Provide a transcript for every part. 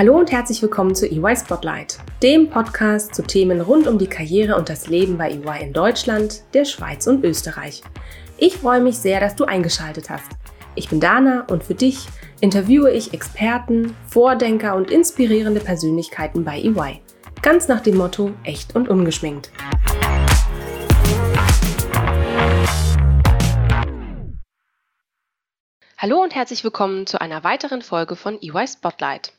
Hallo und herzlich willkommen zu EY Spotlight, dem Podcast zu Themen rund um die Karriere und das Leben bei EY in Deutschland, der Schweiz und Österreich. Ich freue mich sehr, dass du eingeschaltet hast. Ich bin Dana und für dich interviewe ich Experten, Vordenker und inspirierende Persönlichkeiten bei EY. Ganz nach dem Motto echt und ungeschminkt. Hallo und herzlich willkommen zu einer weiteren Folge von EY Spotlight.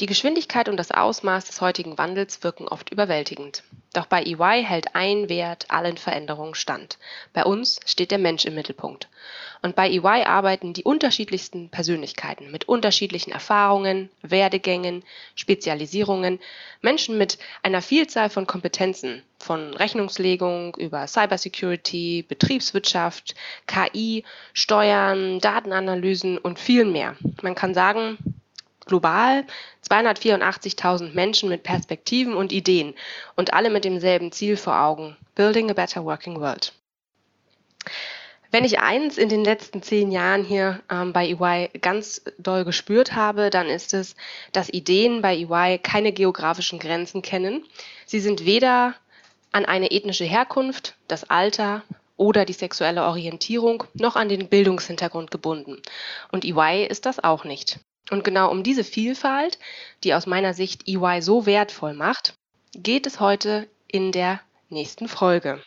Die Geschwindigkeit und das Ausmaß des heutigen Wandels wirken oft überwältigend. Doch bei EY hält ein Wert allen Veränderungen stand. Bei uns steht der Mensch im Mittelpunkt. Und bei EY arbeiten die unterschiedlichsten Persönlichkeiten mit unterschiedlichen Erfahrungen, Werdegängen, Spezialisierungen, Menschen mit einer Vielzahl von Kompetenzen, von Rechnungslegung über Cybersecurity, Betriebswirtschaft, KI, Steuern, Datenanalysen und viel mehr. Man kann sagen, global 284.000 Menschen mit Perspektiven und Ideen und alle mit demselben Ziel vor Augen, Building a Better Working World. Wenn ich eins in den letzten zehn Jahren hier ähm, bei EY ganz doll gespürt habe, dann ist es, dass Ideen bei EY keine geografischen Grenzen kennen. Sie sind weder an eine ethnische Herkunft, das Alter oder die sexuelle Orientierung noch an den Bildungshintergrund gebunden. Und EY ist das auch nicht. Und genau um diese Vielfalt, die aus meiner Sicht EY so wertvoll macht, geht es heute in der nächsten Folge.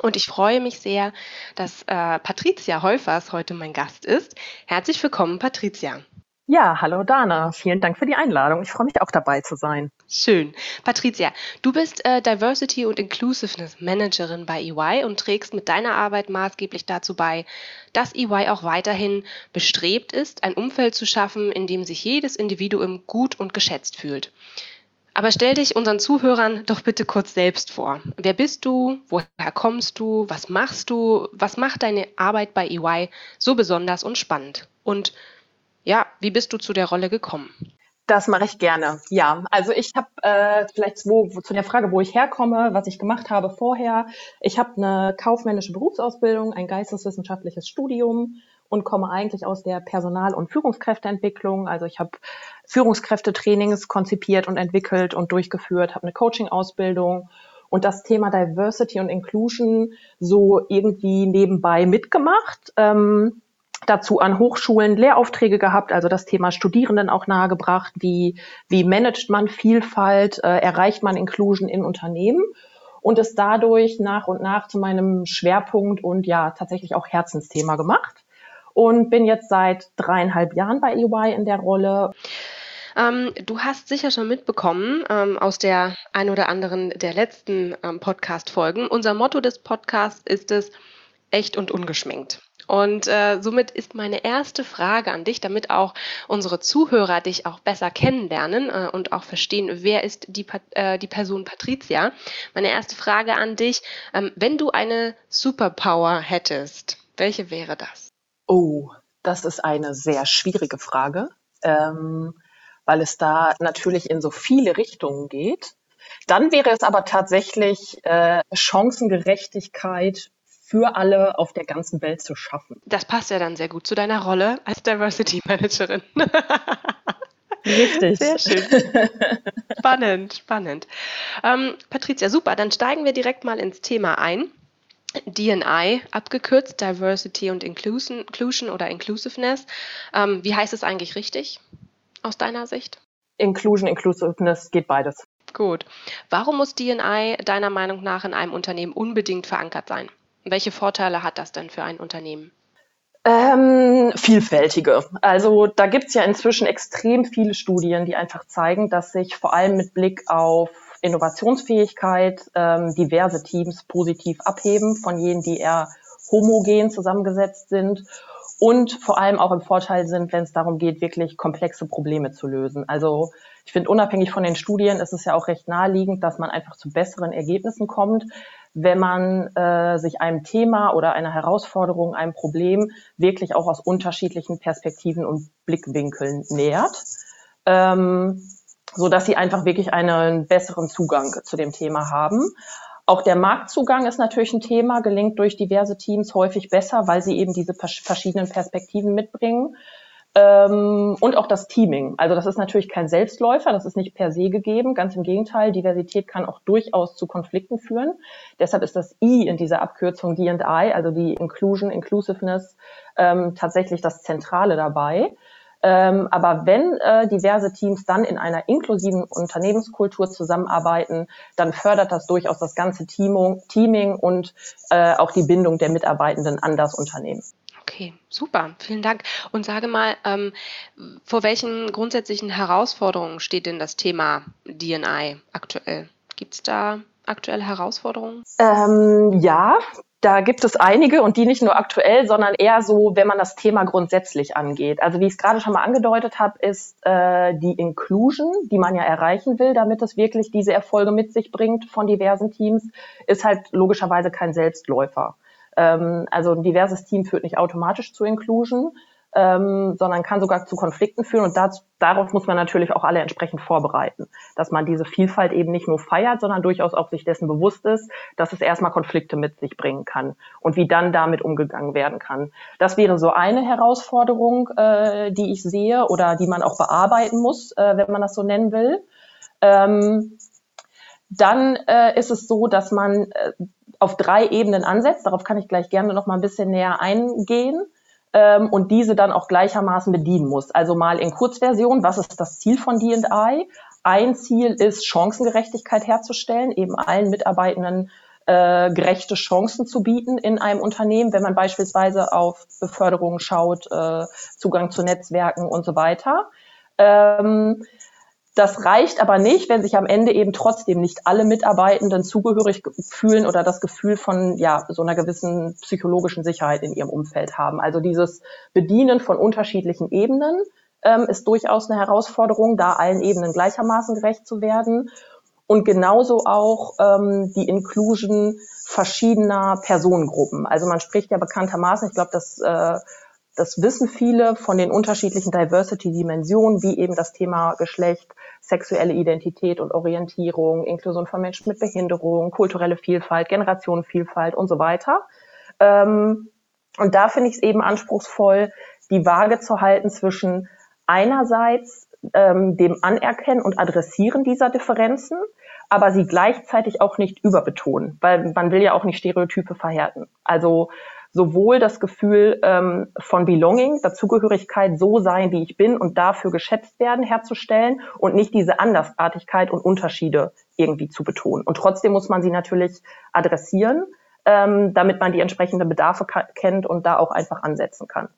Und ich freue mich sehr, dass äh, Patricia Häufers heute mein Gast ist. Herzlich willkommen, Patricia. Ja, hallo Dana. Vielen Dank für die Einladung. Ich freue mich auch dabei zu sein. Schön. Patricia, du bist äh, Diversity und Inclusiveness Managerin bei EY und trägst mit deiner Arbeit maßgeblich dazu bei, dass EY auch weiterhin bestrebt ist, ein Umfeld zu schaffen, in dem sich jedes Individuum gut und geschätzt fühlt. Aber stell dich unseren Zuhörern doch bitte kurz selbst vor. Wer bist du? Woher kommst du? Was machst du? Was macht deine Arbeit bei EY so besonders und spannend? Und ja, wie bist du zu der Rolle gekommen? Das mache ich gerne. Ja, also ich habe äh, vielleicht wo, wo, zu der Frage, wo ich herkomme, was ich gemacht habe vorher. Ich habe eine kaufmännische Berufsausbildung, ein geisteswissenschaftliches Studium und komme eigentlich aus der Personal- und Führungskräfteentwicklung. Also ich habe Führungskräftetrainings konzipiert und entwickelt und durchgeführt, habe eine Coaching-Ausbildung und das Thema Diversity und Inclusion so irgendwie nebenbei mitgemacht. Ähm, dazu an Hochschulen Lehraufträge gehabt, also das Thema Studierenden auch nahegebracht, wie, wie managt man Vielfalt, äh, erreicht man Inclusion in Unternehmen und es dadurch nach und nach zu meinem Schwerpunkt und ja tatsächlich auch Herzensthema gemacht und bin jetzt seit dreieinhalb Jahren bei EY in der Rolle. Ähm, du hast sicher schon mitbekommen ähm, aus der ein oder anderen der letzten ähm, Podcast-Folgen. Unser Motto des Podcasts ist es, echt und ungeschminkt. Und äh, somit ist meine erste Frage an dich, damit auch unsere Zuhörer dich auch besser kennenlernen äh, und auch verstehen, wer ist die, äh, die Person Patricia. Meine erste Frage an dich, ähm, wenn du eine Superpower hättest, welche wäre das? Oh, das ist eine sehr schwierige Frage, ähm, weil es da natürlich in so viele Richtungen geht. Dann wäre es aber tatsächlich äh, Chancengerechtigkeit für alle auf der ganzen Welt zu schaffen. Das passt ja dann sehr gut zu deiner Rolle als Diversity Managerin. Richtig. Sehr schön. Spannend, spannend. Ähm, Patricia, super. Dann steigen wir direkt mal ins Thema ein. DNI, abgekürzt, Diversity und Inclusion, Inclusion oder Inclusiveness. Ähm, wie heißt es eigentlich richtig aus deiner Sicht? Inclusion, Inclusiveness geht beides. Gut. Warum muss DNI deiner Meinung nach in einem Unternehmen unbedingt verankert sein? Welche Vorteile hat das denn für ein Unternehmen? Ähm, vielfältige. Also da gibt's ja inzwischen extrem viele Studien, die einfach zeigen, dass sich vor allem mit Blick auf Innovationsfähigkeit ähm, diverse Teams positiv abheben von jenen, die eher homogen zusammengesetzt sind und vor allem auch im Vorteil sind, wenn es darum geht, wirklich komplexe Probleme zu lösen. Also ich finde, unabhängig von den Studien ist es ja auch recht naheliegend, dass man einfach zu besseren Ergebnissen kommt, wenn man äh, sich einem Thema oder einer Herausforderung, einem Problem wirklich auch aus unterschiedlichen Perspektiven und Blickwinkeln nähert, ähm, so dass sie einfach wirklich einen besseren Zugang zu dem Thema haben. Auch der Marktzugang ist natürlich ein Thema, gelingt durch diverse Teams häufig besser, weil sie eben diese verschiedenen Perspektiven mitbringen. Ähm, und auch das Teaming. Also das ist natürlich kein Selbstläufer, das ist nicht per se gegeben. Ganz im Gegenteil, Diversität kann auch durchaus zu Konflikten führen. Deshalb ist das I in dieser Abkürzung D&I, also die Inclusion, Inclusiveness, ähm, tatsächlich das Zentrale dabei. Ähm, aber wenn äh, diverse Teams dann in einer inklusiven Unternehmenskultur zusammenarbeiten, dann fördert das durchaus das ganze Teamung, Teaming und äh, auch die Bindung der Mitarbeitenden an das Unternehmen. Okay, super, vielen Dank. Und sage mal, ähm, vor welchen grundsätzlichen Herausforderungen steht denn das Thema DNI aktuell? Gibt es da aktuelle Herausforderungen? Ähm, ja, da gibt es einige und die nicht nur aktuell, sondern eher so, wenn man das Thema grundsätzlich angeht. Also wie ich es gerade schon mal angedeutet habe, ist äh, die Inclusion, die man ja erreichen will, damit es wirklich diese Erfolge mit sich bringt von diversen Teams, ist halt logischerweise kein Selbstläufer. Ähm, also ein diverses Team führt nicht automatisch zu Inclusion, ähm, sondern kann sogar zu Konflikten führen. Und das, darauf muss man natürlich auch alle entsprechend vorbereiten, dass man diese Vielfalt eben nicht nur feiert, sondern durchaus auch sich dessen bewusst ist, dass es erstmal Konflikte mit sich bringen kann und wie dann damit umgegangen werden kann. Das wäre so eine Herausforderung, äh, die ich sehe oder die man auch bearbeiten muss, äh, wenn man das so nennen will. Ähm, dann äh, ist es so, dass man äh, auf drei Ebenen ansetzt. Darauf kann ich gleich gerne noch mal ein bisschen näher eingehen. Ähm, und diese dann auch gleichermaßen bedienen muss. Also mal in Kurzversion, was ist das Ziel von D&I? Ein Ziel ist, Chancengerechtigkeit herzustellen, eben allen Mitarbeitenden äh, gerechte Chancen zu bieten in einem Unternehmen, wenn man beispielsweise auf Beförderung schaut, äh, Zugang zu Netzwerken und so weiter. Ähm, das reicht aber nicht, wenn sich am Ende eben trotzdem nicht alle Mitarbeitenden zugehörig fühlen oder das Gefühl von ja, so einer gewissen psychologischen Sicherheit in ihrem Umfeld haben. Also dieses Bedienen von unterschiedlichen Ebenen ähm, ist durchaus eine Herausforderung, da allen Ebenen gleichermaßen gerecht zu werden. Und genauso auch ähm, die Inclusion verschiedener Personengruppen. Also man spricht ja bekanntermaßen, ich glaube, das äh, das wissen viele von den unterschiedlichen Diversity-Dimensionen, wie eben das Thema Geschlecht, sexuelle Identität und Orientierung, Inklusion von Menschen mit Behinderung, kulturelle Vielfalt, Generationenvielfalt und so weiter. Ähm, und da finde ich es eben anspruchsvoll, die Waage zu halten zwischen einerseits ähm, dem Anerkennen und Adressieren dieser Differenzen, aber sie gleichzeitig auch nicht überbetonen, weil man will ja auch nicht Stereotype verhärten. Also sowohl das Gefühl ähm, von Belonging, Dazugehörigkeit, so sein, wie ich bin und dafür geschätzt werden, herzustellen und nicht diese Andersartigkeit und Unterschiede irgendwie zu betonen. Und trotzdem muss man sie natürlich adressieren, ähm, damit man die entsprechenden Bedarfe kennt und da auch einfach ansetzen kann.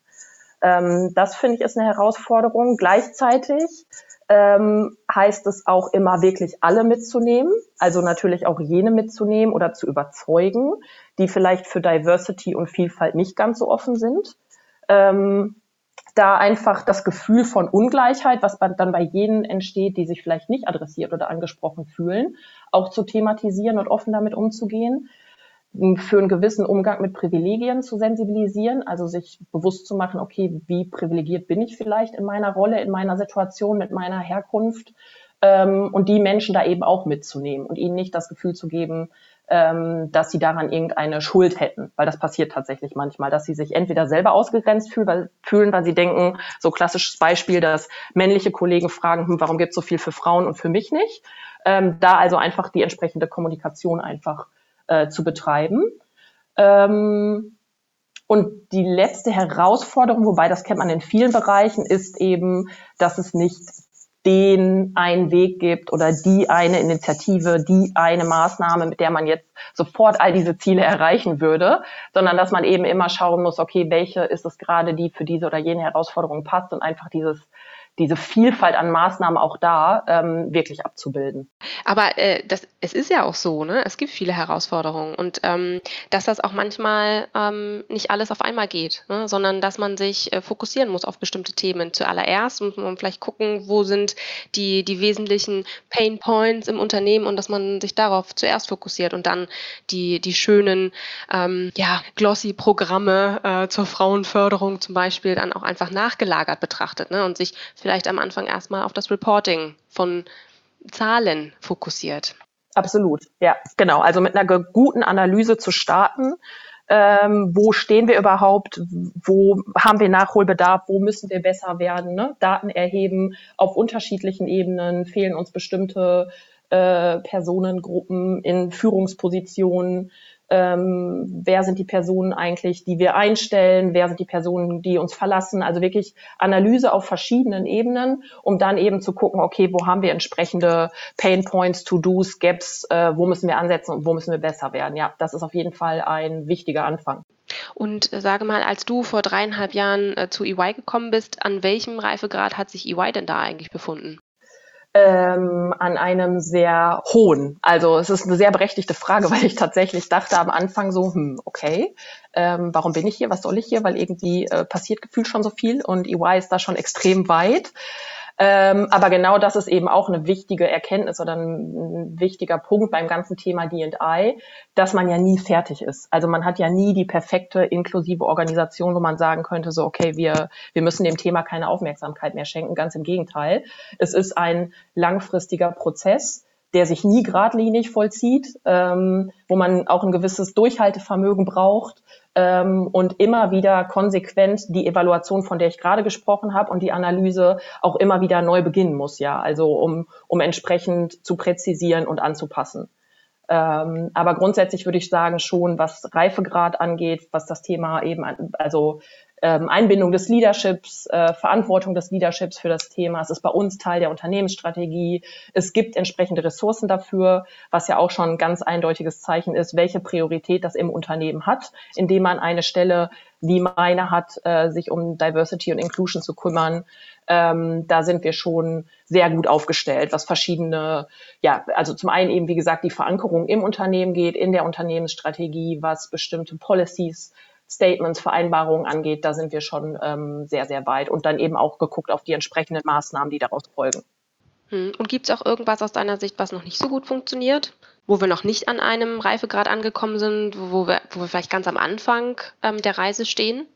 Ähm, das finde ich ist eine Herausforderung. Gleichzeitig ähm, heißt es auch immer wirklich alle mitzunehmen, also natürlich auch jene mitzunehmen oder zu überzeugen, die vielleicht für Diversity und Vielfalt nicht ganz so offen sind. Ähm, da einfach das Gefühl von Ungleichheit, was dann bei jenen entsteht, die sich vielleicht nicht adressiert oder angesprochen fühlen, auch zu thematisieren und offen damit umzugehen für einen gewissen Umgang mit Privilegien zu sensibilisieren, also sich bewusst zu machen, okay, wie privilegiert bin ich vielleicht in meiner Rolle, in meiner Situation, mit meiner Herkunft ähm, und die Menschen da eben auch mitzunehmen und ihnen nicht das Gefühl zu geben, ähm, dass sie daran irgendeine Schuld hätten, weil das passiert tatsächlich manchmal, dass sie sich entweder selber ausgegrenzt fühlen, weil, fühlen, weil sie denken, so klassisches Beispiel, dass männliche Kollegen fragen, hm, warum gibt es so viel für Frauen und für mich nicht? Ähm, da also einfach die entsprechende Kommunikation einfach äh, zu betreiben. Ähm, und die letzte Herausforderung, wobei das kennt man in vielen Bereichen, ist eben, dass es nicht den einen Weg gibt oder die eine Initiative, die eine Maßnahme, mit der man jetzt sofort all diese Ziele erreichen würde, sondern dass man eben immer schauen muss, okay, welche ist es gerade, die für diese oder jene Herausforderung passt und einfach dieses diese Vielfalt an Maßnahmen auch da ähm, wirklich abzubilden. Aber äh, das, es ist ja auch so, ne? Es gibt viele Herausforderungen und ähm, dass das auch manchmal ähm, nicht alles auf einmal geht, ne? sondern dass man sich äh, fokussieren muss auf bestimmte Themen. Zuallererst muss man vielleicht gucken, wo sind die, die wesentlichen Pain Points im Unternehmen und dass man sich darauf zuerst fokussiert und dann die, die schönen, ähm, ja, glossy Programme äh, zur Frauenförderung zum Beispiel dann auch einfach nachgelagert betrachtet ne? und sich vielleicht am Anfang erstmal auf das Reporting von Zahlen fokussiert. Absolut, ja, genau. Also mit einer guten Analyse zu starten, Ähm, wo stehen wir überhaupt? Wo haben wir Nachholbedarf? Wo müssen wir besser werden? Ne? Daten erheben auf unterschiedlichen Ebenen. Fehlen uns bestimmte äh, Personengruppen in Führungspositionen? Ähm, wer sind die Personen eigentlich, die wir einstellen, wer sind die Personen, die uns verlassen. Also wirklich Analyse auf verschiedenen Ebenen, um dann eben zu gucken, okay, wo haben wir entsprechende Pain Points, To-Dos, Gaps, äh, wo müssen wir ansetzen und wo müssen wir besser werden. Ja, das ist auf jeden Fall ein wichtiger Anfang. Und äh, sage mal, als du vor dreieinhalb Jahren äh, zu EY gekommen bist, an welchem Reifegrad hat sich EY denn da eigentlich befunden? Ähm, an einem sehr hohen. Also es ist eine sehr berechtigte Frage, weil ich tatsächlich dachte am Anfang so, hm, okay, ähm, warum bin ich hier, was soll ich hier, weil irgendwie äh, passiert gefühlt schon so viel und EY ist da schon extrem weit. Ähm, aber genau das ist eben auch eine wichtige Erkenntnis oder ein, ein wichtiger Punkt beim ganzen Thema D&I, dass man ja nie fertig ist. Also man hat ja nie die perfekte inklusive Organisation, wo man sagen könnte, so, okay, wir, wir müssen dem Thema keine Aufmerksamkeit mehr schenken. Ganz im Gegenteil. Es ist ein langfristiger Prozess, der sich nie geradlinig vollzieht, ähm, wo man auch ein gewisses Durchhaltevermögen braucht, ähm, und immer wieder konsequent die Evaluation, von der ich gerade gesprochen habe, und die Analyse auch immer wieder neu beginnen muss, ja, also um, um entsprechend zu präzisieren und anzupassen. Ähm, aber grundsätzlich würde ich sagen, schon was Reifegrad angeht, was das Thema eben, also ähm, Einbindung des Leaderships, äh, Verantwortung des Leaderships für das Thema. Es ist bei uns Teil der Unternehmensstrategie. Es gibt entsprechende Ressourcen dafür, was ja auch schon ein ganz eindeutiges Zeichen ist, welche Priorität das im Unternehmen hat, indem man eine Stelle wie meine hat, äh, sich um Diversity und Inclusion zu kümmern. Ähm, da sind wir schon sehr gut aufgestellt, was verschiedene, ja, also zum einen eben, wie gesagt, die Verankerung im Unternehmen geht, in der Unternehmensstrategie, was bestimmte Policies Statements, Vereinbarungen angeht, da sind wir schon ähm, sehr, sehr weit und dann eben auch geguckt auf die entsprechenden Maßnahmen, die daraus folgen. Hm. Und gibt es auch irgendwas aus deiner Sicht, was noch nicht so gut funktioniert? Wo wir noch nicht an einem Reifegrad angekommen sind, wo wir, wo wir vielleicht ganz am Anfang ähm, der Reise stehen?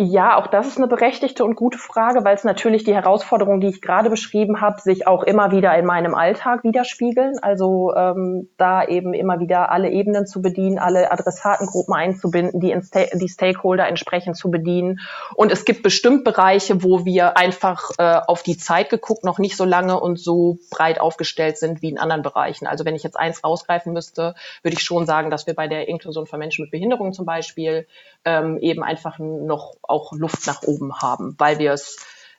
Ja, auch das ist eine berechtigte und gute Frage, weil es natürlich die Herausforderungen, die ich gerade beschrieben habe, sich auch immer wieder in meinem Alltag widerspiegeln. Also ähm, da eben immer wieder alle Ebenen zu bedienen, alle Adressatengruppen einzubinden, die, die Stakeholder entsprechend zu bedienen. Und es gibt bestimmt Bereiche, wo wir einfach äh, auf die Zeit geguckt noch nicht so lange und so breit aufgestellt sind wie in anderen Bereichen. Also wenn ich jetzt eins rausgreifen müsste, würde ich schon sagen, dass wir bei der Inklusion von Menschen mit Behinderung zum Beispiel ähm, eben einfach noch auch Luft nach oben haben, weil wir es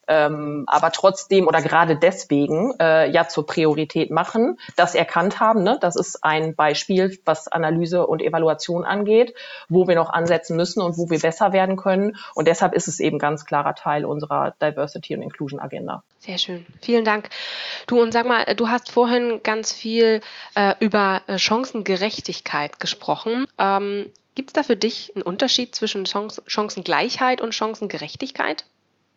ähm, aber trotzdem oder gerade deswegen äh, ja zur Priorität machen, das erkannt haben. Ne? Das ist ein Beispiel, was Analyse und Evaluation angeht, wo wir noch ansetzen müssen und wo wir besser werden können. Und deshalb ist es eben ganz klarer Teil unserer Diversity und Inclusion Agenda. Sehr schön. Vielen Dank. Du und sag mal, du hast vorhin ganz viel äh, über äh, Chancengerechtigkeit gesprochen. Ähm, Gibt es da für dich einen Unterschied zwischen Chance, Chancengleichheit und Chancengerechtigkeit?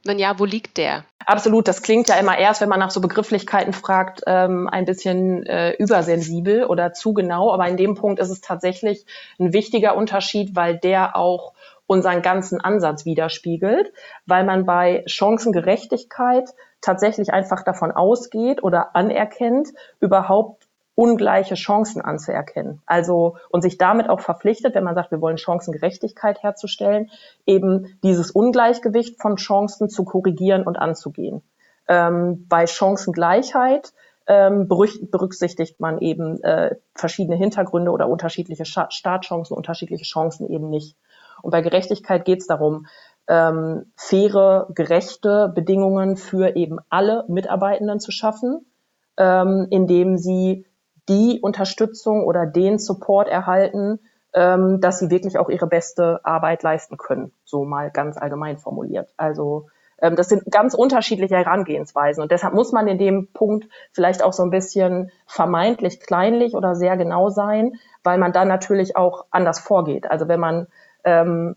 Wenn ja, wo liegt der? Absolut, das klingt ja immer erst, wenn man nach so Begrifflichkeiten fragt, ähm, ein bisschen äh, übersensibel oder zu genau. Aber in dem Punkt ist es tatsächlich ein wichtiger Unterschied, weil der auch unseren ganzen Ansatz widerspiegelt, weil man bei Chancengerechtigkeit tatsächlich einfach davon ausgeht oder anerkennt, überhaupt ungleiche Chancen anzuerkennen. Also und sich damit auch verpflichtet, wenn man sagt, wir wollen Chancengerechtigkeit herzustellen, eben dieses Ungleichgewicht von Chancen zu korrigieren und anzugehen. Ähm, bei Chancengleichheit ähm, berücksichtigt man eben äh, verschiedene Hintergründe oder unterschiedliche Startchancen, unterschiedliche Chancen eben nicht. Und bei Gerechtigkeit geht es darum, ähm, faire, gerechte Bedingungen für eben alle Mitarbeitenden zu schaffen, ähm, indem sie die Unterstützung oder den Support erhalten, ähm, dass sie wirklich auch ihre beste Arbeit leisten können. So mal ganz allgemein formuliert. Also ähm, das sind ganz unterschiedliche Herangehensweisen und deshalb muss man in dem Punkt vielleicht auch so ein bisschen vermeintlich kleinlich oder sehr genau sein, weil man dann natürlich auch anders vorgeht. Also wenn man ähm,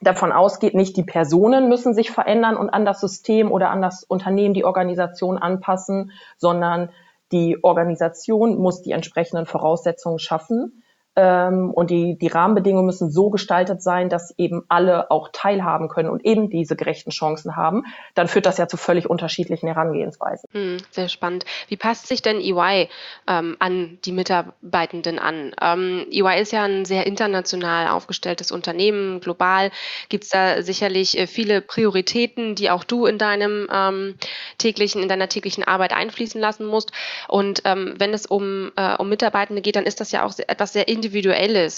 davon ausgeht, nicht die Personen müssen sich verändern und an das System oder an das Unternehmen, die Organisation anpassen, sondern die Organisation muss die entsprechenden Voraussetzungen schaffen, ähm, und die, die Rahmenbedingungen müssen so gestaltet sein, dass eben alle auch teilhaben können und eben diese gerechten Chancen haben, dann führt das ja zu völlig unterschiedlichen Herangehensweisen. Hm, sehr spannend. Wie passt sich denn EY ähm, an die Mitarbeitenden an? Ähm, EY ist ja ein sehr international aufgestelltes Unternehmen, global gibt es da sicherlich äh, viele Prioritäten, die auch du in deinem ähm, täglichen, in deiner täglichen Arbeit einfließen lassen musst. Und ähm, wenn es um, äh, um Mitarbeitende geht, dann ist das ja auch etwas sehr Individuelles,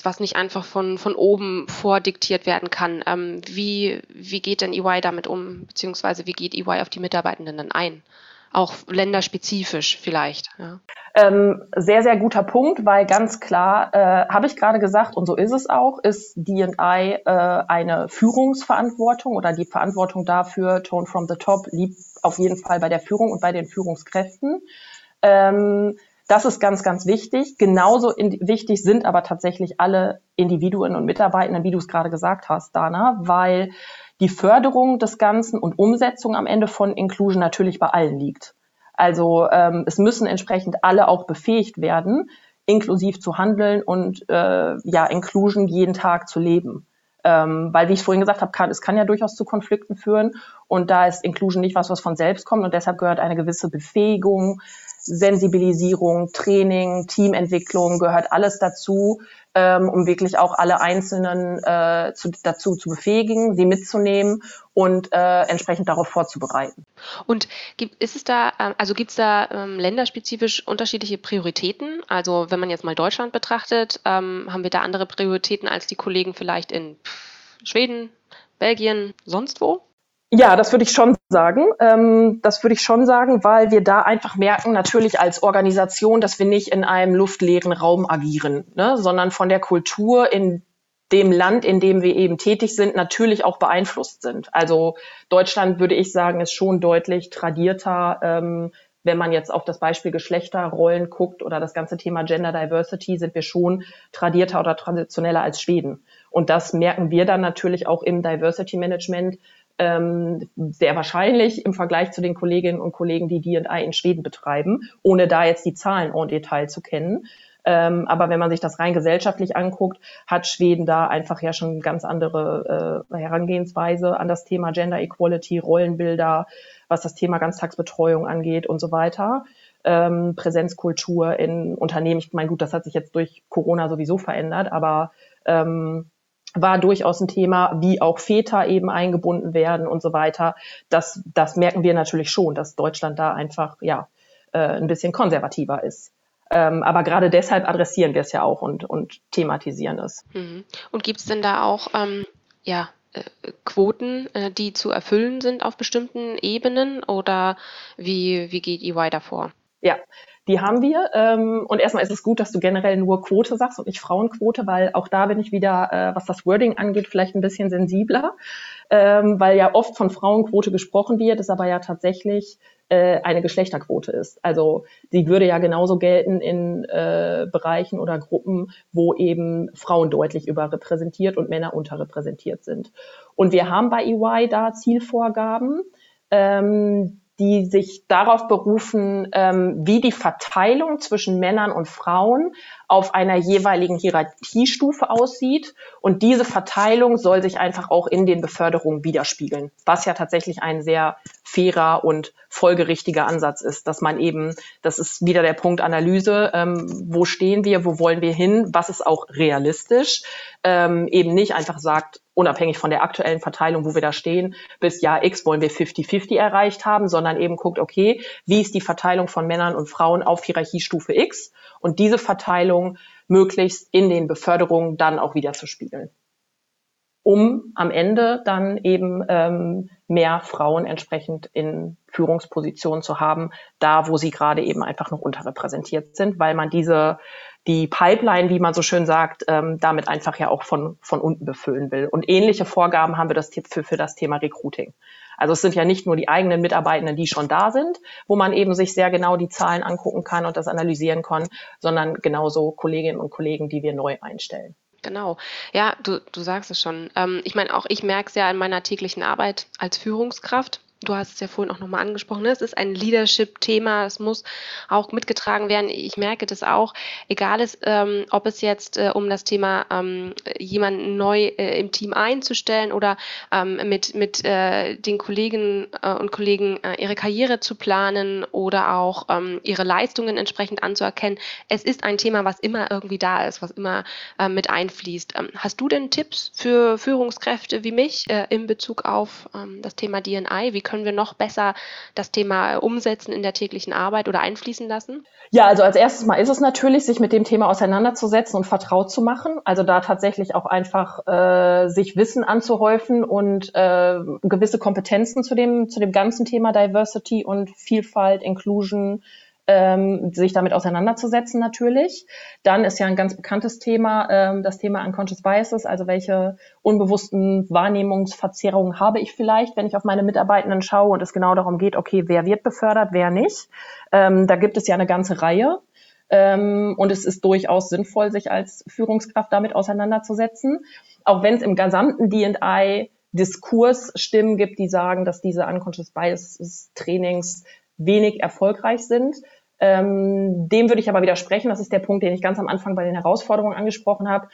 was nicht einfach von, von oben vordiktiert werden kann. Ähm, wie, wie geht denn EY damit um, beziehungsweise wie geht EY auf die Mitarbeitenden dann ein? Auch länderspezifisch vielleicht. Ja. Ähm, sehr, sehr guter Punkt, weil ganz klar, äh, habe ich gerade gesagt, und so ist es auch, ist DI äh, eine Führungsverantwortung oder die Verantwortung dafür, Tone from the Top, liegt auf jeden Fall bei der Führung und bei den Führungskräften. Ähm, das ist ganz, ganz wichtig. Genauso wichtig sind aber tatsächlich alle Individuen und Mitarbeitenden, wie du es gerade gesagt hast, Dana, weil die Förderung des Ganzen und Umsetzung am Ende von Inclusion natürlich bei allen liegt. Also ähm, es müssen entsprechend alle auch befähigt werden, inklusiv zu handeln und äh, ja Inclusion jeden Tag zu leben. Ähm, weil, wie ich vorhin gesagt habe, kann, es kann ja durchaus zu Konflikten führen und da ist Inclusion nicht was, was von selbst kommt und deshalb gehört eine gewisse Befähigung, Sensibilisierung, Training, Teamentwicklung gehört alles dazu, ähm, um wirklich auch alle Einzelnen äh, zu, dazu zu befähigen, sie mitzunehmen und äh, entsprechend darauf vorzubereiten. Und gibt, ist es da, ähm, also gibt es da ähm, länderspezifisch unterschiedliche Prioritäten? Also wenn man jetzt mal Deutschland betrachtet, ähm, haben wir da andere Prioritäten als die Kollegen vielleicht in Schweden, Belgien, sonst wo? Ja, das würde ich schon sagen. Ähm, das würde ich schon sagen, weil wir da einfach merken, natürlich als Organisation, dass wir nicht in einem luftleeren Raum agieren, ne, sondern von der Kultur in dem Land, in dem wir eben tätig sind, natürlich auch beeinflusst sind. Also Deutschland, würde ich sagen, ist schon deutlich tradierter, ähm, wenn man jetzt auf das Beispiel Geschlechterrollen guckt oder das ganze Thema Gender Diversity, sind wir schon tradierter oder traditioneller als Schweden. Und das merken wir dann natürlich auch im Diversity Management, ähm, sehr wahrscheinlich im Vergleich zu den Kolleginnen und Kollegen, die D&I in Schweden betreiben, ohne da jetzt die Zahlen en Detail zu kennen. Ähm, aber wenn man sich das rein gesellschaftlich anguckt, hat Schweden da einfach ja schon ganz andere äh, Herangehensweise an das Thema Gender Equality, Rollenbilder, was das Thema Ganztagsbetreuung angeht und so weiter. Ähm, Präsenzkultur in Unternehmen. Ich meine, gut, das hat sich jetzt durch Corona sowieso verändert, aber ähm, war durchaus ein Thema, wie auch Väter eben eingebunden werden und so weiter. Das, das merken wir natürlich schon, dass Deutschland da einfach ja äh, ein bisschen konservativer ist. Ähm, aber gerade deshalb adressieren wir es ja auch und, und thematisieren es. Mhm. Und gibt es denn da auch ähm, ja, äh, Quoten, äh, die zu erfüllen sind auf bestimmten Ebenen oder wie, wie geht EY davor? Ja, die haben wir. Ähm, und erstmal ist es gut, dass du generell nur Quote sagst und nicht Frauenquote, weil auch da bin ich wieder, äh, was das Wording angeht, vielleicht ein bisschen sensibler, ähm, weil ja oft von Frauenquote gesprochen wird, es aber ja tatsächlich äh, eine Geschlechterquote ist. Also sie würde ja genauso gelten in äh, Bereichen oder Gruppen, wo eben Frauen deutlich überrepräsentiert und Männer unterrepräsentiert sind. Und wir haben bei EY da Zielvorgaben. Ähm, die sich darauf berufen, ähm, wie die Verteilung zwischen Männern und Frauen auf einer jeweiligen Hierarchiestufe aussieht. Und diese Verteilung soll sich einfach auch in den Beförderungen widerspiegeln, was ja tatsächlich ein sehr fairer und folgerichtiger Ansatz ist, dass man eben, das ist wieder der Punkt Analyse, ähm, wo stehen wir, wo wollen wir hin, was ist auch realistisch, ähm, eben nicht einfach sagt, unabhängig von der aktuellen Verteilung, wo wir da stehen, bis Jahr X wollen wir 50-50 erreicht haben, sondern eben guckt, okay, wie ist die Verteilung von Männern und Frauen auf Hierarchiestufe X und diese Verteilung möglichst in den Beförderungen dann auch wieder zu spiegeln, um am Ende dann eben ähm, mehr Frauen entsprechend in Führungspositionen zu haben, da wo sie gerade eben einfach noch unterrepräsentiert sind, weil man diese die Pipeline, wie man so schön sagt, ähm, damit einfach ja auch von, von unten befüllen will. Und ähnliche Vorgaben haben wir das für, für das Thema Recruiting. Also es sind ja nicht nur die eigenen Mitarbeitenden, die schon da sind, wo man eben sich sehr genau die Zahlen angucken kann und das analysieren kann, sondern genauso Kolleginnen und Kollegen, die wir neu einstellen. Genau. Ja, du, du sagst es schon. Ähm, ich meine, auch ich merke es ja in meiner täglichen Arbeit als Führungskraft du hast es ja vorhin auch nochmal angesprochen, ne? es ist ein Leadership-Thema, es muss auch mitgetragen werden. Ich merke das auch, egal ist, ähm, ob es jetzt äh, um das Thema ähm, jemanden neu äh, im Team einzustellen oder ähm, mit, mit äh, den Kolleginnen äh, und Kollegen äh, ihre Karriere zu planen oder auch ähm, ihre Leistungen entsprechend anzuerkennen. Es ist ein Thema, was immer irgendwie da ist, was immer äh, mit einfließt. Ähm, hast du denn Tipps für Führungskräfte wie mich in Bezug auf ähm, das Thema DNI? Wie können wir noch besser das Thema umsetzen in der täglichen Arbeit oder einfließen lassen? Ja, also als erstes mal ist es natürlich, sich mit dem Thema auseinanderzusetzen und vertraut zu machen. Also da tatsächlich auch einfach äh, sich Wissen anzuhäufen und äh, gewisse Kompetenzen zu dem, zu dem ganzen Thema Diversity und Vielfalt, Inclusion, ähm, sich damit auseinanderzusetzen natürlich. Dann ist ja ein ganz bekanntes Thema ähm, das Thema Unconscious Biases, also welche unbewussten Wahrnehmungsverzerrungen habe ich vielleicht, wenn ich auf meine Mitarbeitenden schaue und es genau darum geht, okay, wer wird befördert, wer nicht. Ähm, da gibt es ja eine ganze Reihe. Ähm, und es ist durchaus sinnvoll, sich als Führungskraft damit auseinanderzusetzen. Auch wenn es im gesamten D&I Diskurs Stimmen gibt, die sagen, dass diese Unconscious Biases Trainings wenig erfolgreich sind. Ähm, dem würde ich aber widersprechen. Das ist der Punkt, den ich ganz am Anfang bei den Herausforderungen angesprochen habe,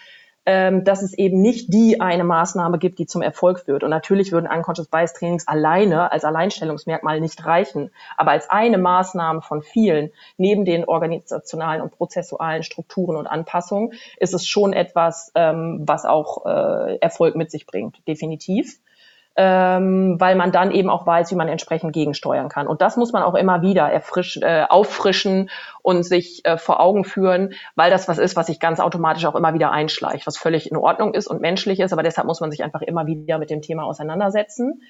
ähm, dass es eben nicht die eine Maßnahme gibt, die zum Erfolg führt. Und natürlich würden Unconscious Bias Trainings alleine als Alleinstellungsmerkmal nicht reichen. Aber als eine Maßnahme von vielen, neben den organisationalen und prozessualen Strukturen und Anpassungen, ist es schon etwas, ähm, was auch äh, Erfolg mit sich bringt, definitiv ähm, weil man dann eben auch weiß, wie man entsprechend gegensteuern kann. Und das muss man auch immer wieder erfrisch, äh, auffrischen und sich äh, vor Augen führen, weil das was ist, was sich ganz automatisch auch immer wieder einschleicht, was völlig in Ordnung ist und menschlich ist, aber deshalb muss man sich einfach immer wieder mit dem Thema auseinandersetzen.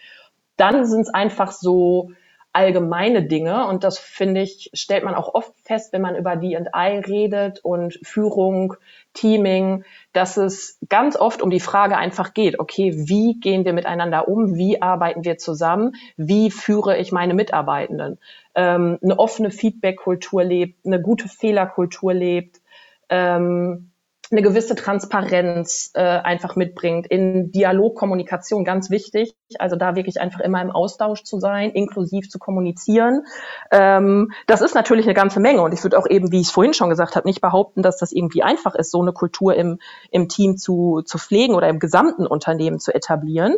Dann sind es einfach so allgemeine Dinge. Und das finde ich, stellt man auch oft fest, wenn man über D&I redet und Führung, Teaming, dass es ganz oft um die Frage einfach geht, okay, wie gehen wir miteinander um, wie arbeiten wir zusammen, wie führe ich meine Mitarbeitenden, ähm, eine offene Feedback-Kultur lebt, eine gute Fehlerkultur lebt, ähm, eine gewisse Transparenz äh, einfach mitbringt, in Dialogkommunikation ganz wichtig, also da wirklich einfach immer im Austausch zu sein, inklusiv zu kommunizieren. Ähm, das ist natürlich eine ganze Menge und ich würde auch eben, wie ich es vorhin schon gesagt habe, nicht behaupten, dass das irgendwie einfach ist, so eine Kultur im, im Team zu, zu pflegen oder im gesamten Unternehmen zu etablieren.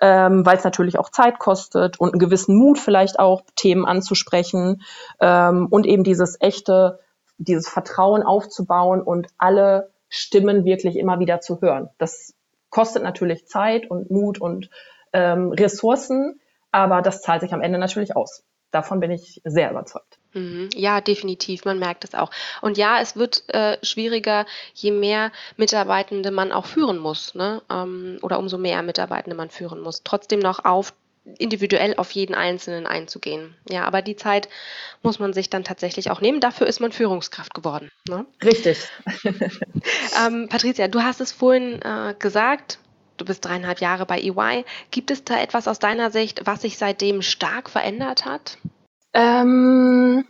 Ähm, weil es natürlich auch Zeit kostet und einen gewissen Mut vielleicht auch, Themen anzusprechen ähm, und eben dieses echte, dieses Vertrauen aufzubauen und alle Stimmen wirklich immer wieder zu hören. Das kostet natürlich Zeit und Mut und ähm, Ressourcen, aber das zahlt sich am Ende natürlich aus. Davon bin ich sehr überzeugt. Mhm. Ja, definitiv. Man merkt es auch. Und ja, es wird äh, schwieriger, je mehr Mitarbeitende man auch führen muss, ne? Ähm, oder umso mehr Mitarbeitende man führen muss. Trotzdem noch auf individuell auf jeden Einzelnen einzugehen. Ja, aber die Zeit muss man sich dann tatsächlich auch nehmen. Dafür ist man Führungskraft geworden. Ne? Richtig. ähm, Patricia, du hast es vorhin äh, gesagt, du bist dreieinhalb Jahre bei EY. Gibt es da etwas aus deiner Sicht, was sich seitdem stark verändert hat? Ähm,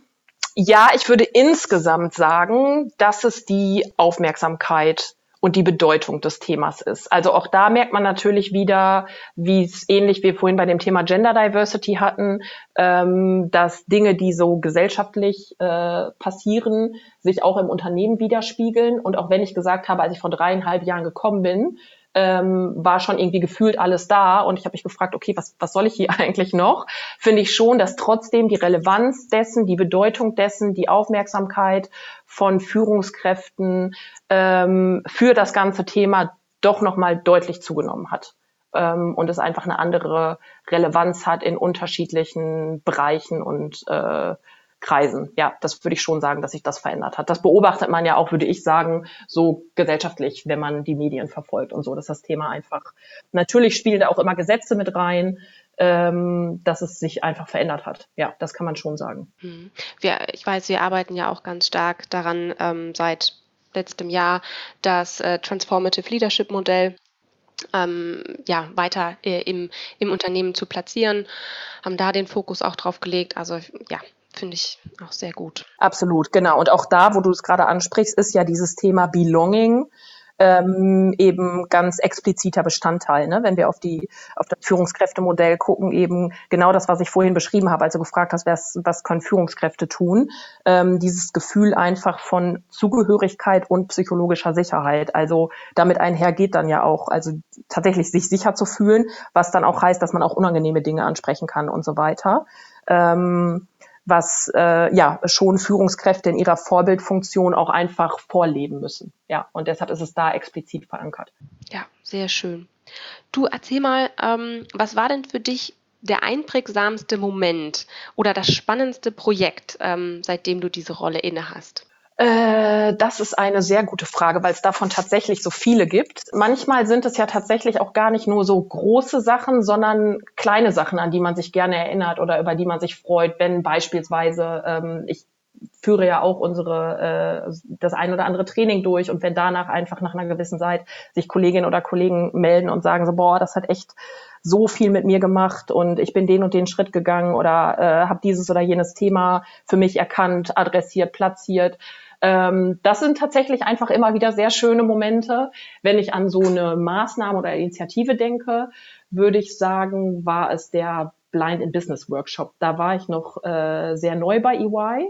ja, ich würde insgesamt sagen, dass es die Aufmerksamkeit und die Bedeutung des Themas ist. Also auch da merkt man natürlich wieder, wie es ähnlich wie vorhin bei dem Thema Gender Diversity hatten, ähm, dass Dinge, die so gesellschaftlich äh, passieren, sich auch im Unternehmen widerspiegeln. Und auch wenn ich gesagt habe, als ich vor dreieinhalb Jahren gekommen bin, ähm, war schon irgendwie gefühlt alles da und ich habe mich gefragt, okay, was, was soll ich hier eigentlich noch? Finde ich schon, dass trotzdem die Relevanz dessen, die Bedeutung dessen, die Aufmerksamkeit von Führungskräften ähm, für das ganze Thema doch nochmal deutlich zugenommen hat ähm, und es einfach eine andere Relevanz hat in unterschiedlichen Bereichen und äh, Kreisen. Ja, das würde ich schon sagen, dass sich das verändert hat. Das beobachtet man ja auch, würde ich sagen, so gesellschaftlich, wenn man die Medien verfolgt und so, dass das Thema einfach, natürlich spielen da auch immer Gesetze mit rein, ähm, dass es sich einfach verändert hat. Ja, das kann man schon sagen. Hm. Wir, ich weiß, wir arbeiten ja auch ganz stark daran ähm, seit letztem Jahr, das äh, Transformative Leadership Modell ähm, ja, weiter äh, im, im Unternehmen zu platzieren, haben da den Fokus auch drauf gelegt. Also ja, Finde ich auch sehr gut. Absolut, genau. Und auch da, wo du es gerade ansprichst, ist ja dieses Thema Belonging ähm, eben ganz expliziter Bestandteil. Ne? Wenn wir auf die auf das Führungskräftemodell gucken, eben genau das, was ich vorhin beschrieben habe, also gefragt hast, was, was können Führungskräfte tun? Ähm, dieses Gefühl einfach von Zugehörigkeit und psychologischer Sicherheit. Also damit einhergeht dann ja auch, also tatsächlich sich sicher zu fühlen, was dann auch heißt, dass man auch unangenehme Dinge ansprechen kann und so weiter. Ähm, was äh, ja schon Führungskräfte in ihrer Vorbildfunktion auch einfach vorleben müssen. Ja, und deshalb ist es da explizit verankert. Ja, sehr schön. Du erzähl mal, ähm, was war denn für dich der einprägsamste Moment oder das spannendste Projekt, ähm, seitdem du diese Rolle inne hast? Äh, das ist eine sehr gute Frage, weil es davon tatsächlich so viele gibt. Manchmal sind es ja tatsächlich auch gar nicht nur so große Sachen, sondern kleine Sachen, an die man sich gerne erinnert oder über die man sich freut, wenn beispielsweise ähm, ich führe ja auch unsere äh, das ein oder andere Training durch und wenn danach einfach nach einer gewissen Zeit sich Kolleginnen oder Kollegen melden und sagen so boah das hat echt so viel mit mir gemacht und ich bin den und den Schritt gegangen oder äh, habe dieses oder jenes Thema für mich erkannt adressiert platziert ähm, das sind tatsächlich einfach immer wieder sehr schöne Momente. Wenn ich an so eine Maßnahme oder Initiative denke, würde ich sagen, war es der Blind in Business Workshop. Da war ich noch äh, sehr neu bei EY,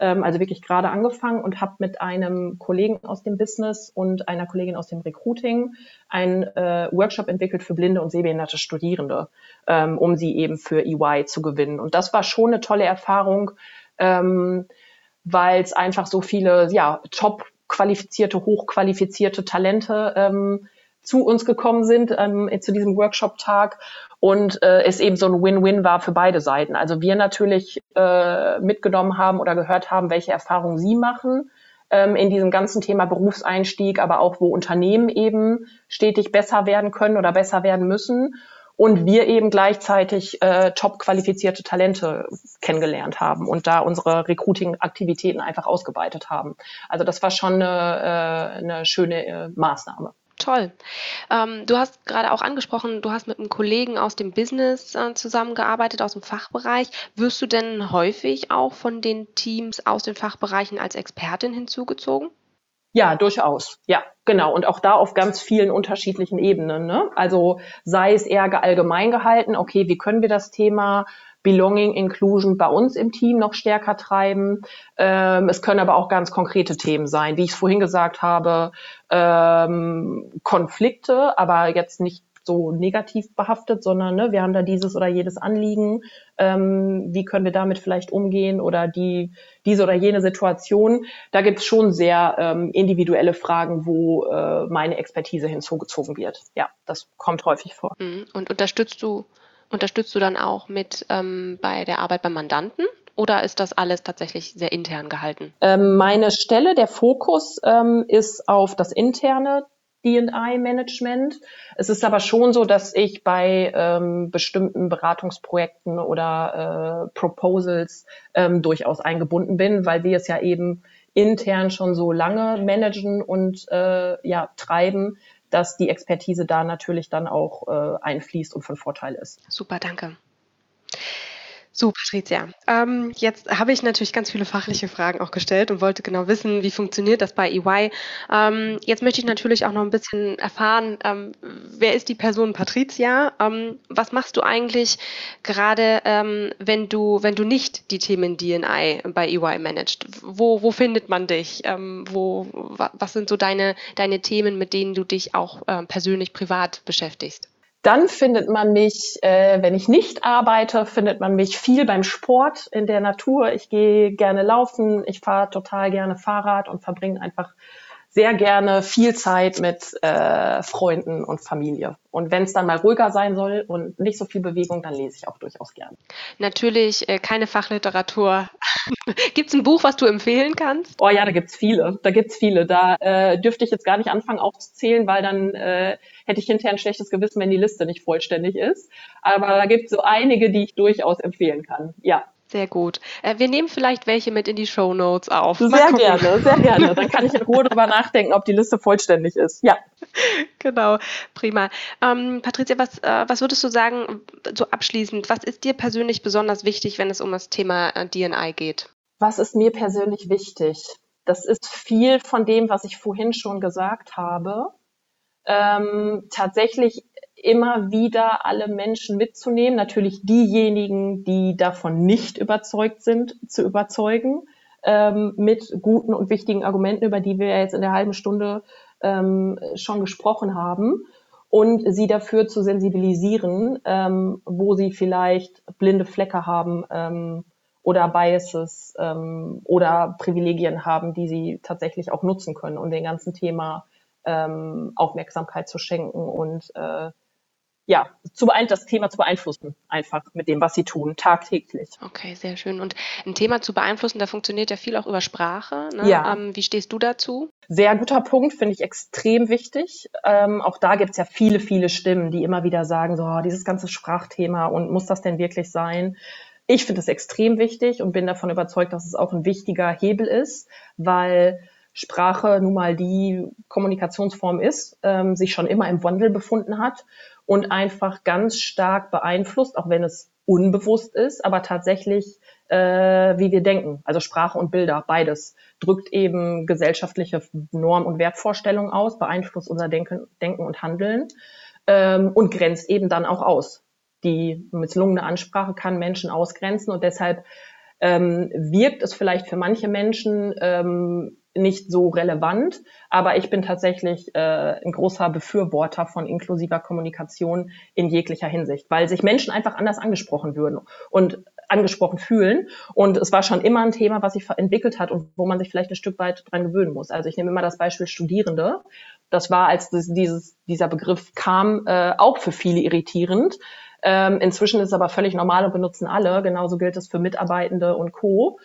ähm, also wirklich gerade angefangen und habe mit einem Kollegen aus dem Business und einer Kollegin aus dem Recruiting einen äh, Workshop entwickelt für blinde und sehbehinderte Studierende, ähm, um sie eben für EY zu gewinnen. Und das war schon eine tolle Erfahrung. Ähm, weil es einfach so viele ja, top qualifizierte, hochqualifizierte Talente ähm, zu uns gekommen sind ähm, zu diesem Workshop-Tag und äh, es eben so ein Win-Win war für beide Seiten. Also wir natürlich äh, mitgenommen haben oder gehört haben, welche Erfahrungen sie machen ähm, in diesem ganzen Thema Berufseinstieg, aber auch wo Unternehmen eben stetig besser werden können oder besser werden müssen und wir eben gleichzeitig äh, top qualifizierte Talente kennengelernt haben und da unsere Recruiting-Aktivitäten einfach ausgeweitet haben. Also das war schon eine, äh, eine schöne äh, Maßnahme. Toll. Ähm, du hast gerade auch angesprochen, du hast mit einem Kollegen aus dem Business äh, zusammengearbeitet, aus dem Fachbereich. Wirst du denn häufig auch von den Teams aus den Fachbereichen als Expertin hinzugezogen? Ja, durchaus. Ja, genau. Und auch da auf ganz vielen unterschiedlichen Ebenen. Ne? Also sei es eher allgemein gehalten, okay, wie können wir das Thema Belonging, Inclusion bei uns im Team noch stärker treiben. Ähm, es können aber auch ganz konkrete Themen sein, wie ich es vorhin gesagt habe, ähm, Konflikte, aber jetzt nicht so negativ behaftet, sondern ne, wir haben da dieses oder jedes Anliegen. Ähm, wie können wir damit vielleicht umgehen oder die diese oder jene Situation? Da gibt es schon sehr ähm, individuelle Fragen, wo äh, meine Expertise hinzugezogen wird. Ja, das kommt häufig vor. Mhm. Und unterstützt du unterstützt du dann auch mit ähm, bei der Arbeit beim Mandanten? Oder ist das alles tatsächlich sehr intern gehalten? Ähm, meine Stelle, der Fokus ähm, ist auf das interne DI-Management. Es ist aber schon so, dass ich bei ähm, bestimmten Beratungsprojekten oder äh, Proposals ähm, durchaus eingebunden bin, weil wir es ja eben intern schon so lange managen und äh, ja treiben, dass die Expertise da natürlich dann auch äh, einfließt und von Vorteil ist. Super, danke. So, Patricia, ähm, jetzt habe ich natürlich ganz viele fachliche Fragen auch gestellt und wollte genau wissen, wie funktioniert das bei EY. Ähm, jetzt möchte ich natürlich auch noch ein bisschen erfahren, ähm, wer ist die Person Patricia? Ähm, was machst du eigentlich gerade, ähm, wenn du, wenn du nicht die Themen DNI bei EY managst? Wo, wo findet man dich? Ähm, wo, was sind so deine, deine Themen, mit denen du dich auch persönlich privat beschäftigst? Dann findet man mich, äh, wenn ich nicht arbeite, findet man mich viel beim Sport in der Natur. Ich gehe gerne laufen, ich fahre total gerne Fahrrad und verbringe einfach sehr gerne viel Zeit mit äh, Freunden und Familie. Und wenn es dann mal ruhiger sein soll und nicht so viel Bewegung, dann lese ich auch durchaus gerne. Natürlich äh, keine Fachliteratur. gibt es ein Buch, was du empfehlen kannst? Oh ja, da gibt es viele. Da gibt es viele. Da äh, dürfte ich jetzt gar nicht anfangen aufzuzählen, weil dann äh, hätte ich hinterher ein schlechtes Gewissen, wenn die Liste nicht vollständig ist. Aber da gibt es so einige, die ich durchaus empfehlen kann. Ja. Sehr gut. Äh, wir nehmen vielleicht welche mit in die Show Notes auf. Mal sehr gucken. gerne, sehr gerne. Dann kann ich in Ruhe darüber nachdenken, ob die Liste vollständig ist. Ja. Genau, prima. Ähm, Patricia, was, äh, was würdest du sagen, so abschließend, was ist dir persönlich besonders wichtig, wenn es um das Thema äh, DNI geht? Was ist mir persönlich wichtig? Das ist viel von dem, was ich vorhin schon gesagt habe. Ähm, tatsächlich immer wieder alle Menschen mitzunehmen, natürlich diejenigen, die davon nicht überzeugt sind, zu überzeugen, ähm, mit guten und wichtigen Argumenten, über die wir jetzt in der halben Stunde ähm, schon gesprochen haben und sie dafür zu sensibilisieren, ähm, wo sie vielleicht blinde Flecke haben ähm, oder Biases ähm, oder Privilegien haben, die sie tatsächlich auch nutzen können, um dem ganzen Thema ähm, Aufmerksamkeit zu schenken und äh, ja, zu das Thema zu beeinflussen, einfach mit dem, was sie tun, tagtäglich. Okay, sehr schön. Und ein Thema zu beeinflussen, da funktioniert ja viel auch über Sprache. Ne? Ja. Ähm, wie stehst du dazu? Sehr guter Punkt, finde ich extrem wichtig. Ähm, auch da gibt es ja viele, viele Stimmen, die immer wieder sagen, so, oh, dieses ganze Sprachthema und muss das denn wirklich sein? Ich finde es extrem wichtig und bin davon überzeugt, dass es auch ein wichtiger Hebel ist, weil Sprache nun mal die Kommunikationsform ist, ähm, sich schon immer im Wandel befunden hat und einfach ganz stark beeinflusst, auch wenn es unbewusst ist, aber tatsächlich, äh, wie wir denken. Also Sprache und Bilder, beides drückt eben gesellschaftliche Norm- und Wertvorstellungen aus, beeinflusst unser Denken, Denken und Handeln ähm, und grenzt eben dann auch aus. Die misslungene Ansprache kann Menschen ausgrenzen und deshalb ähm, wirkt es vielleicht für manche Menschen ähm, nicht so relevant, aber ich bin tatsächlich äh, ein großer Befürworter von inklusiver Kommunikation in jeglicher Hinsicht, weil sich Menschen einfach anders angesprochen würden und angesprochen fühlen. Und es war schon immer ein Thema, was sich entwickelt hat und wo man sich vielleicht ein Stück weit dran gewöhnen muss. Also ich nehme immer das Beispiel Studierende. Das war, als das, dieses, dieser Begriff kam, äh, auch für viele irritierend. Ähm, inzwischen ist es aber völlig normal und benutzen alle. Genauso gilt es für Mitarbeitende und Co.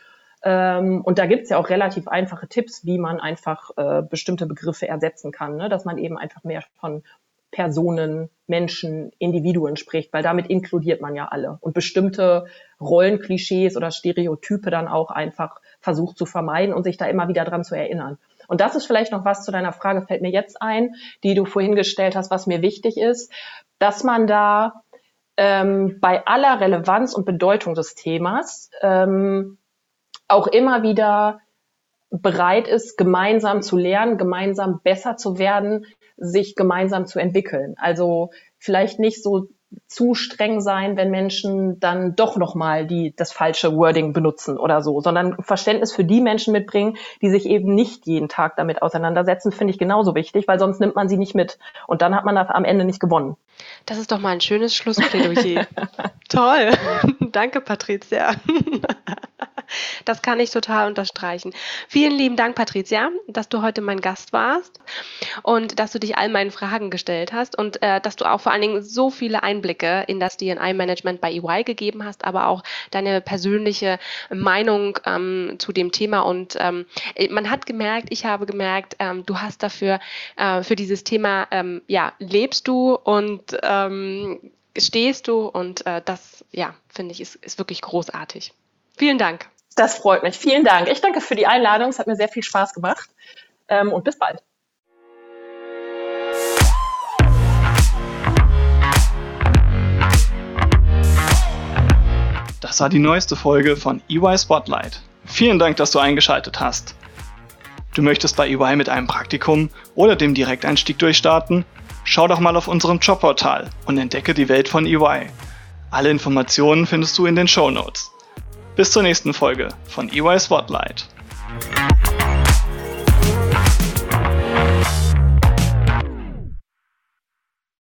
Ähm, und da gibt's ja auch relativ einfache Tipps, wie man einfach äh, bestimmte Begriffe ersetzen kann, ne? dass man eben einfach mehr von Personen, Menschen, Individuen spricht, weil damit inkludiert man ja alle und bestimmte Rollenklischees oder Stereotype dann auch einfach versucht zu vermeiden und sich da immer wieder dran zu erinnern. Und das ist vielleicht noch was zu deiner Frage, fällt mir jetzt ein, die du vorhin gestellt hast, was mir wichtig ist, dass man da ähm, bei aller Relevanz und Bedeutung des Themas ähm, auch immer wieder bereit ist, gemeinsam zu lernen, gemeinsam besser zu werden, sich gemeinsam zu entwickeln. Also vielleicht nicht so zu streng sein, wenn Menschen dann doch nochmal die, das falsche Wording benutzen oder so, sondern Verständnis für die Menschen mitbringen, die sich eben nicht jeden Tag damit auseinandersetzen, finde ich genauso wichtig, weil sonst nimmt man sie nicht mit. Und dann hat man am Ende nicht gewonnen. Das ist doch mal ein schönes Schlussplädoyer. Toll. Danke, Patricia. Das kann ich total unterstreichen. Vielen lieben Dank, Patricia, dass du heute mein Gast warst und dass du dich all meinen Fragen gestellt hast und äh, dass du auch vor allen Dingen so viele Einblicke in das DNI-Management bei EY gegeben hast, aber auch deine persönliche Meinung ähm, zu dem Thema. Und ähm, man hat gemerkt, ich habe gemerkt, ähm, du hast dafür, äh, für dieses Thema, ähm, ja, lebst du und ähm, stehst du und äh, das, ja, finde ich, ist, ist wirklich großartig. Vielen Dank. Das freut mich. Vielen Dank. Ich danke für die Einladung. Es hat mir sehr viel Spaß gemacht. Ähm, und bis bald. Das war die neueste Folge von EY Spotlight. Vielen Dank, dass du eingeschaltet hast. Du möchtest bei EY mit einem Praktikum oder dem Direkteinstieg durchstarten? Schau doch mal auf unserem Jobportal und entdecke die Welt von EY. Alle Informationen findest du in den Show Notes. Bis zur nächsten Folge von EY Spotlight.